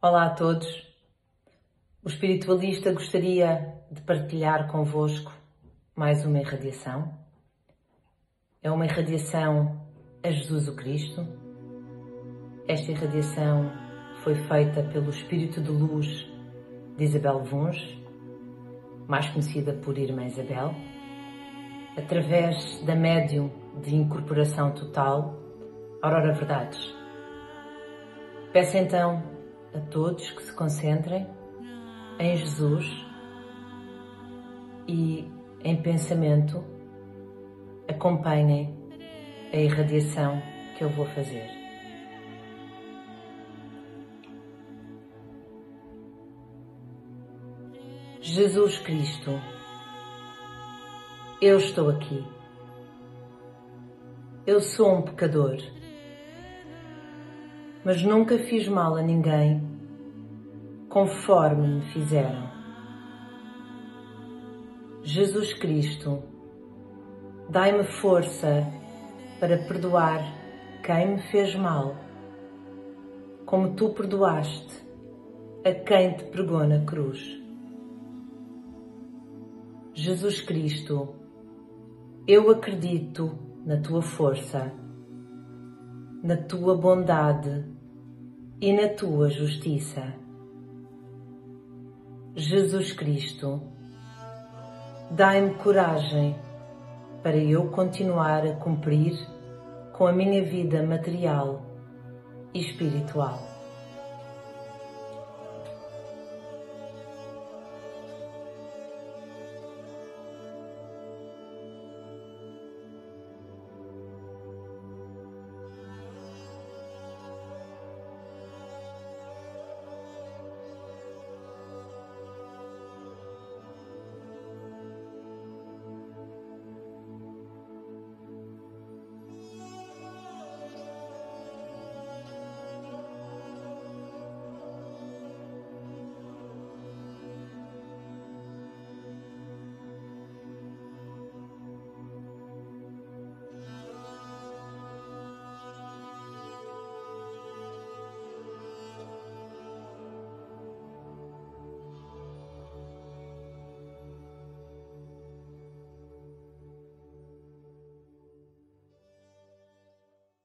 Olá a todos. O espiritualista gostaria de partilhar convosco mais uma irradiação. É uma irradiação a Jesus o Cristo. Esta irradiação foi feita pelo Espírito de Luz de Isabel Vuns, mais conhecida por Irmã Isabel, através da médium de incorporação total, Aurora Verdades. Peço então a todos que se concentrem em Jesus e em pensamento acompanhem a irradiação que eu vou fazer. Jesus Cristo, eu estou aqui. Eu sou um pecador mas nunca fiz mal a ninguém conforme me fizeram. Jesus Cristo, dai-me força para perdoar quem me fez mal, como tu perdoaste a quem te pregou na cruz. Jesus Cristo, eu acredito na tua força, na tua bondade e na tua justiça. Jesus Cristo, dai-me coragem para eu continuar a cumprir com a minha vida material e espiritual.